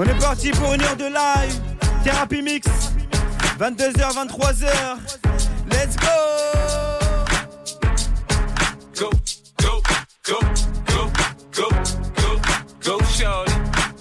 On est parti pour une heure de live. Thérapie Mix. 22h, 23h. Let's go!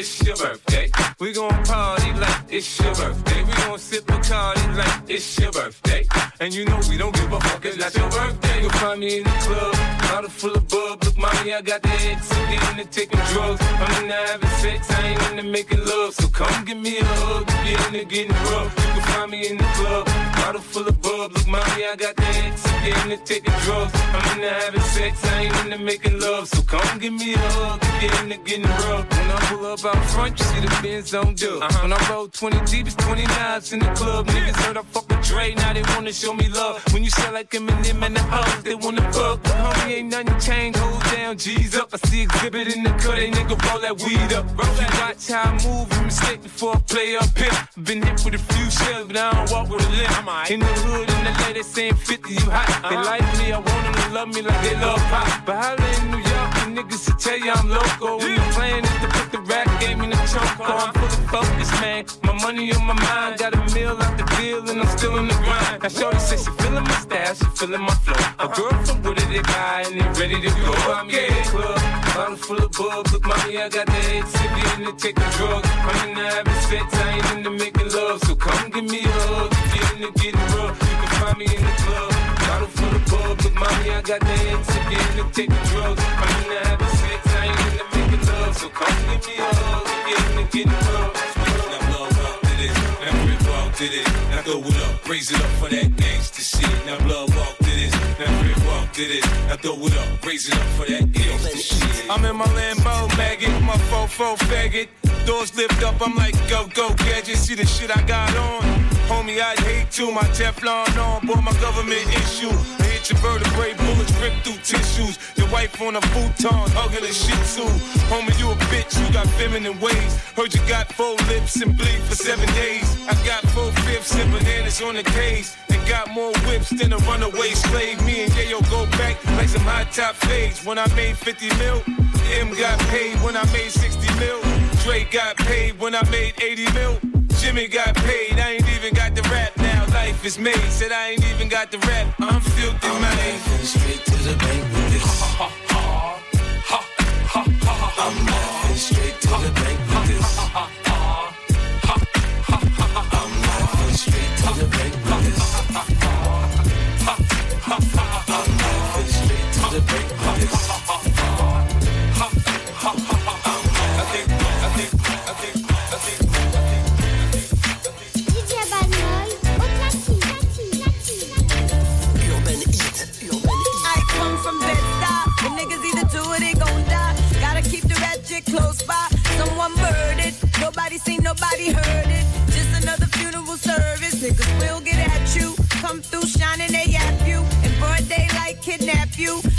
It's your birthday. We gon' party like it's your birthday. We gon' sip Bacardi like it's your birthday. And you know we don't give a fuck, it's not your birthday. You'll find me in the club, bottle full of bub. Look, mommy, I got the X, I'm getting taking drugs. I'm into having sex, I ain't into making love. So come give me a hug, you're into getting rough. You can find me in the club, bottle full of bub. Look, mommy, I got the X, I'm getting to taking drugs. I'm into having sex, I ain't into making love. So come give me a hug, if you're into getting rough. When I pull up out front, you see the Benz on dub. Uh-huh. When I roll 20 deep, it's 29s in the club. Niggas heard I fuck with Dre, now they wanna show me love. When you sell like Eminem and the hoes, they wanna fuck. Homie, ain't nothing changed, hold down, G's up. I see Xzibit in the cut, they nigga roll that weed up. Roll that. Watch how I move, you mistake before I play up here. Been hit with a few shells, but I don't walk with a limp. In the hood, in the lady saying 50, you hot. They like me, I want them to love me like they love pop. But holla in New York, the niggas to tell you I'm loco. When the plan is to put the rap game in the choke. I'm fully focused, man. My money on my mind, got a meal out the deal, and I'm still in the grind. Now, Shorty says she feeling my style, she feeling my flow. A girl from Wooded, they buy, and they ready to go. I'm in the club, bottle full of bug. Look, mommy, I got the head sippy in the taking got the head sippy in the taking drugs. I'm in the having sex, I ain't into making love. So come give me a hug, if you're into rough. Now blow up to now rip walk to now throw it up, raise it up for that gangsta shit. Now blood walk to this, now rip walk to this, now throw it up, raise it up for that gangsta shit. I'm in my Lambo maggot, my fofo faggot. Doors lift up, I'm like, go, go, gadget. See the shit I got on. Homie, I'd hate to. My Teflon on, boy, my government issue. I hit your vertebrae, rip through tissues. Your wife on a futon, hugging a shih tzu. Homie, you a bitch, you got feminine ways. Heard you got four lips and bleed for seven days. I got four fifths and bananas on the case. And got more whips than a runaway slave. Me and Yayo go back like some high top fades. When I made 50 mil, Em got paid when I made 60 mil. Dre got paid when I made 80 mil. Jimmy got paid, I ain't even got the rap now. Life is made, said I ain't even got the rap. I'm filthy, man. To the bank with this. I'm laughing straight to the bank you.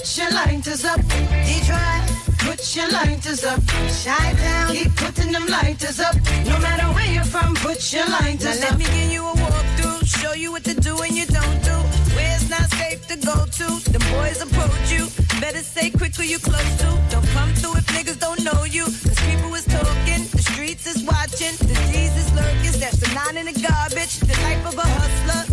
Put your lighters up. Detroit, put your lighters up. Shine down. keep putting them lighters up. No matter where you're from, put your lighters now up. Let me give you a walkthrough, show you what to do and you don't do. Where it's not safe to go to. The boys approach you. Better say quick who you close to. Don't come through if niggas don't know you. Cause people is talking, the streets is watching. Disease is lurking, that's the nine in the garbage. The life of a hustler,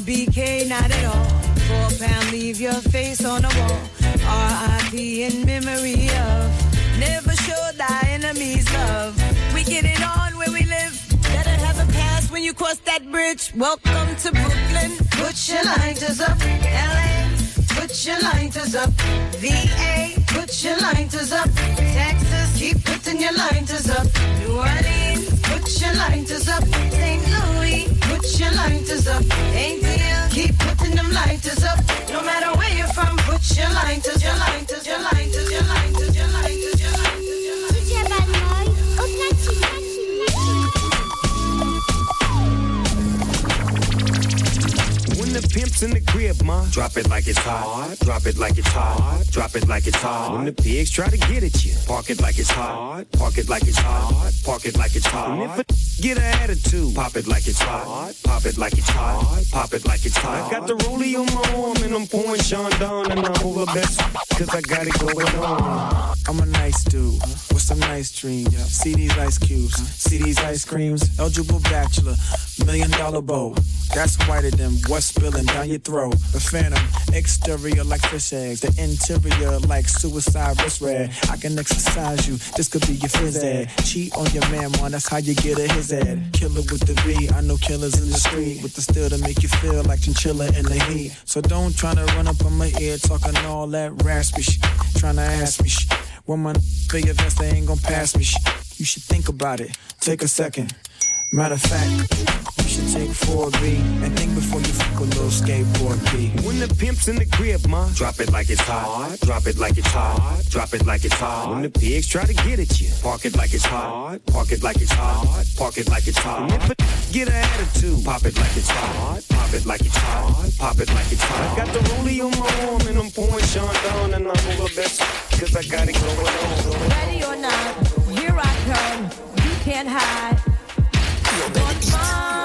BK, not at all. Four pound, leave your face on the wall. R.I.P. in memory of. Never show thy enemies love. We get it on where we live. Better have a pass when you cross that bridge. Welcome to Brooklyn. Put your lighters up. L.A. Put your lighters up. VA. put your lighters up. Texas, keep putting your lighters up. New Orleans, put your lighters up. St. Louis, your lighters up. ATL, keep putting them lighters up. No matter where you're from, put your lighters, your lighters, your lighters, your lighters, pimp's in the crib, ma, drop it like it's hot. Drop it like it's hot. Drop it like it's hot. When the pigs try to get at you, park it like it's hot. Park it like it's hot. Park it like it's hot. And if a get an attitude, pop it like it's hot. Pop it like it's hot. Pop it like it's hot. I got the rollie on my arm and I'm pouring Chandon and I'm over best cause I got it going on. I'm a nice dude with some nice dreams. See these ice cubes, see these ice creams. Eligible bachelor, million dollar bow. That's whiter than what's spilling down your throat. A phantom, exterior like fish eggs, the interior like suicide wrist red. I can exercise you, this could be your phys ed. Cheat on your man, man, that's how you get a his ed. Killer with the B, I know killers in the street with the steel to make you feel like chinchilla in the heat. So don't try to run up on my ear talking all that raspy shit. Trying to ask me shit. When my your vest, they ain't gon' pass me shit. You should think about it, take a second. Matter of fact, should take 4B and think before you fuck a little skateboard B. When the pimp's in the crib, ma, drop it like it's hot. Drop it like it's hot. Drop it like it's hot. When the pigs try to get at you, park it like it's hot. Park it like it's hot. Park it like it's hot. And get an attitude, pop it like it's hot. Pop it like it's hot. Pop it like it's hot. I got the rollie on my arm and I'm pouring Chandon and I'm over best cause I got it going on. Ready or not, here I come. You can't hide. Gonna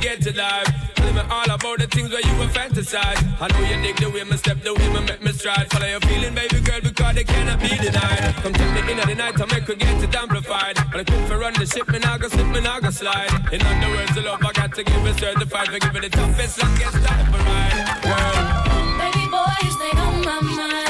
get to life. Tell me all about the things where you were fantasize. I know you dig the way me step, the way me make me stride. Follow your feeling, baby girl, because they cannot be denied. Come take me in at the night to make we get it amplified. But I quit for run the ship, me now go slip, me now go slide. In other words, the love I got to give it certified for giving the toughest, longest time for ride. Girl. Baby boy, you stay on my mind.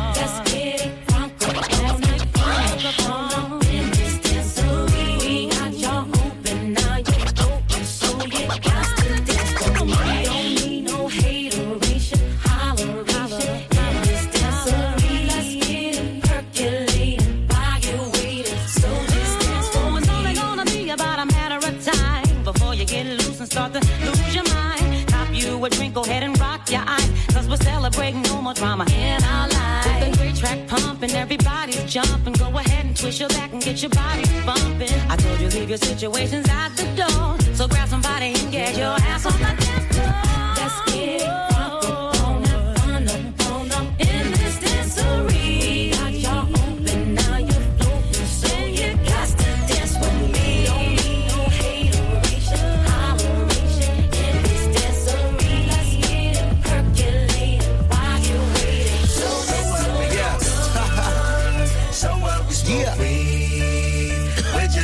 your situations out the door. So grab somebody and get your ass on the dance floor. Let's get it.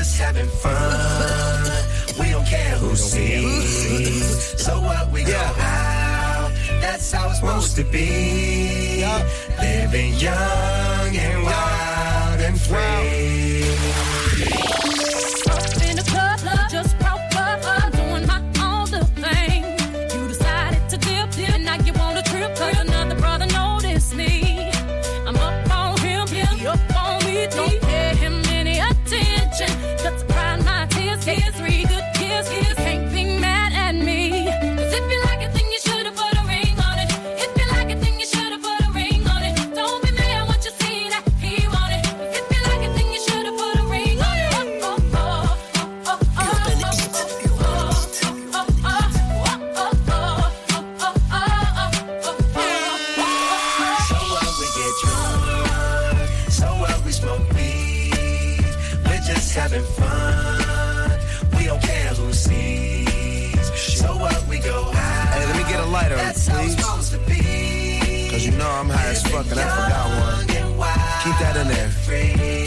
just having fun. We don't care who sees. So what we yeah. go out, that's how it's supposed to be. Yeah. Living young and wild and free. having fun. We don't care who sees. So what we go out. Hey, let me get a lighter, That's please. Cause you know I'm high as fuck and I forgot one. Keep that in there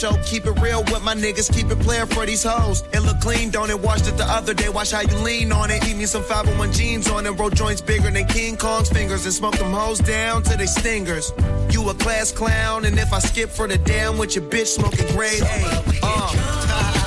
show. Keep it real with my niggas, keep it playing for these hoes. It look clean, don't it? Washed it the other day, watch how you lean on it. Eat me some 501 jeans on it, roll joints bigger than King Kong's fingers, and smoke them hoes down to they stingers. You a class clown, and if I skip for the damn with your bitch smoking grade A.